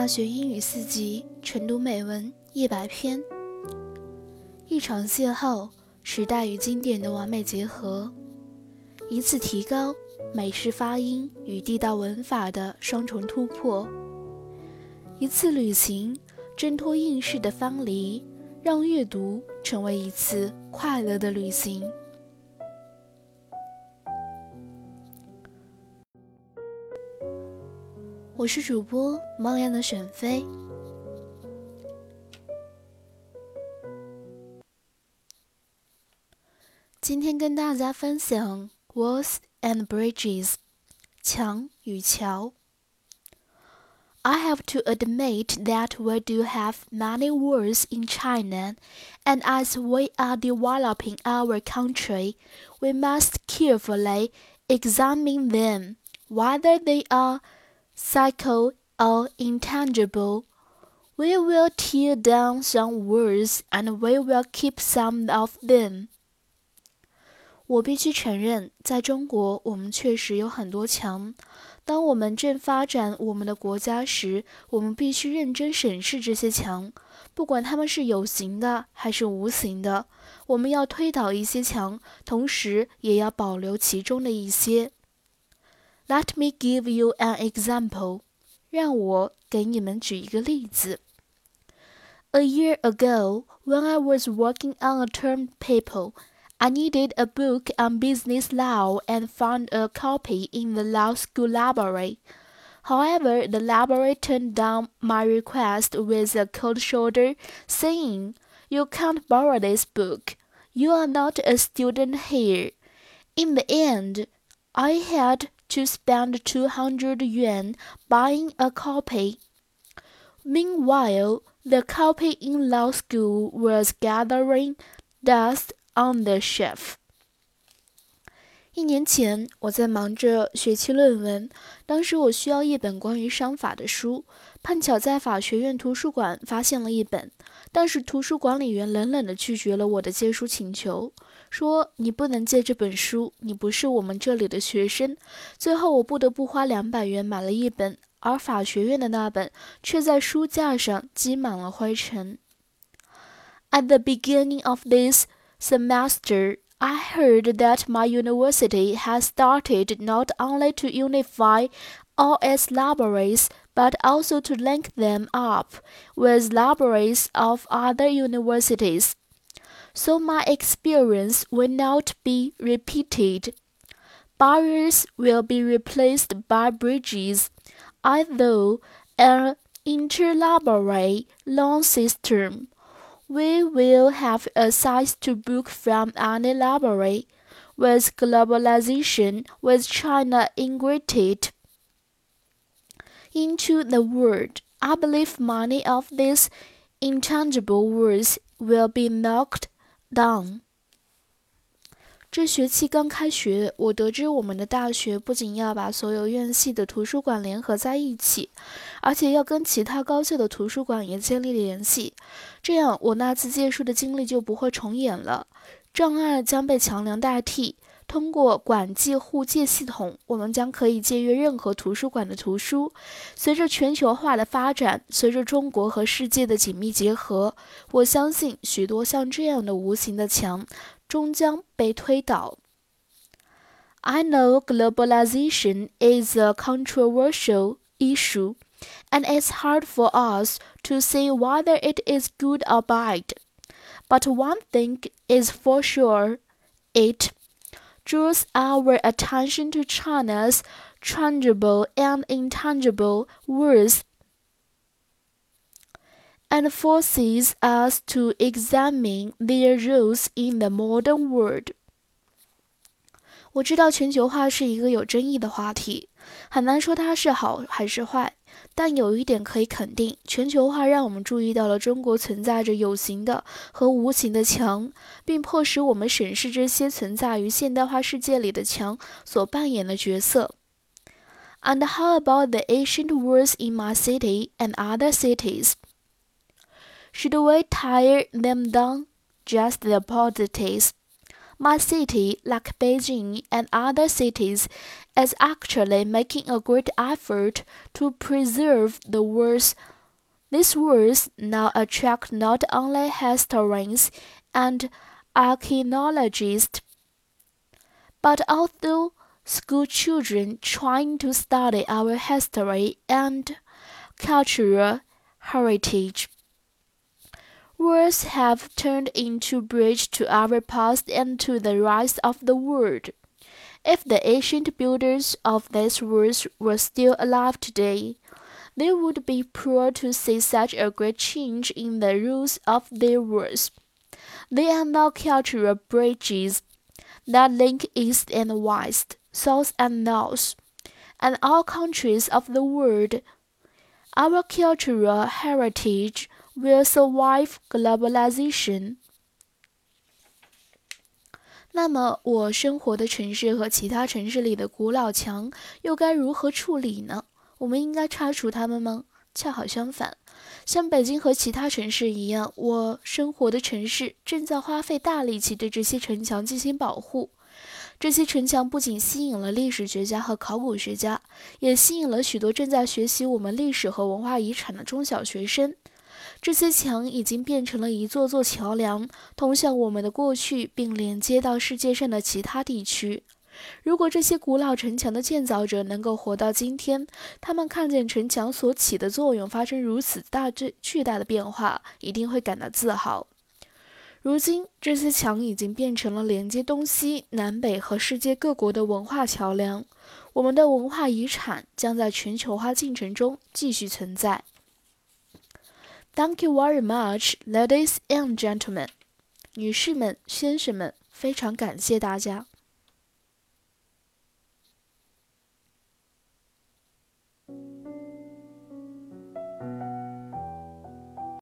大学英语四级晨读美文一百篇。一场邂逅，时代与经典的完美结合；一次提高，美式发音与地道文法的双重突破；一次旅行，挣脱应试的藩篱，让阅读成为一次快乐的旅行。我是主播猫样的选妃，今天跟大家分享 walls and bridges，墙与桥。I have to admit that we do have many walls in China, and as we are developing our country, we must carefully examine them, whether they are psycho or intangible. We will tear down some words and we will keep some of them. 我必须承认，在中国，我们确实有很多墙。当我们正发展我们的国家时，我们必须认真审视这些墙，不管它们是有形的还是无形的。我们要推倒一些墙，同时也要保留其中的一些。 let me give you an example. 让我给你们举一个例子。A year ago, when I was working on a term paper, I needed a book on business law and found a copy in the law school library. However, the library turned down my request with a cold shoulder, saying, You can't borrow this book. You are not a student here. In the end, I had to spend 200 yuan buying a copy. Meanwhile, the copy in law school was gathering dust on the shelf. 一年前，我在忙着学期论文，当时我需要一本关于商法的书，碰巧在法学院图书馆发现了一本，但是图书管理员冷冷地拒绝了我的借书请求。说你不能借这本书，你不是我们这里的学生。最后我不得不花两百元买了一本，而法学院的那本却在书架上积满了灰尘。At the beginning of this semester, I heard that my university has started not only to unify all its libraries, but also to link them up with libraries of other universities so my experience will not be repeated. Barriers will be replaced by bridges, although an interlibrary loan system. We will have access to book from any library. With globalization, with China integrated into the world, I believe many of these intangible words will be knocked Down。这学期刚开学，我得知我们的大学不仅要把所有院系的图书馆联合在一起，而且要跟其他高校的图书馆也建立联系。这样，我那次借书的经历就不会重演了。障碍将被桥梁代替。通过管记互借系统，我们将可以借阅任何图书馆的图书。随着全球化的发展，随着中国和世界的紧密结合，我相信许多像这样的无形的墙终将被推倒。I know globalization is a controversial issue, and it's hard for us to say whether it is good or bad. But one thing is for sure, it draws our attention to China's tangible and intangible words and forces us to examine their roles in the modern world. 我知道全球化是一个有争议的话题，很难说它是好还是坏。但有一点可以肯定，全球化让我们注意到了中国存在着有形的和无形的墙，并迫使我们审视这些存在于现代化世界里的墙所扮演的角色。And how about the ancient words in my city and other cities? Should we tire them down? Just the positives. My city, like Beijing and other cities, is actually making a great effort to preserve the words. These words now attract not only historians and archaeologists, but also school children trying to study our history and cultural heritage. Words have turned into bridge to our past and to the rise of the world. If the ancient builders of these words were still alive today, they would be proud to see such a great change in the rules of their words. They are now cultural bridges that link east and west, south and north, and all countries of the world. Our cultural heritage will survive globalization。那么，我生活的城市和其他城市里的古老墙又该如何处理呢？我们应该拆除它们吗？恰好相反，像北京和其他城市一样，我生活的城市正在花费大力气对这些城墙进行保护。这些城墙不仅吸引了历史学家和考古学家，也吸引了许多正在学习我们历史和文化遗产的中小学生。这些墙已经变成了一座座桥梁，通向我们的过去，并连接到世界上的其他地区。如果这些古老城墙的建造者能够活到今天，他们看见城墙所起的作用发生如此大、巨巨大的变化，一定会感到自豪。如今，这些墙已经变成了连接东西南北和世界各国的文化桥梁。我们的文化遗产将在全球化进程中继续存在。Thank you very much, ladies and gentlemen，女士们、先生们，非常感谢大家。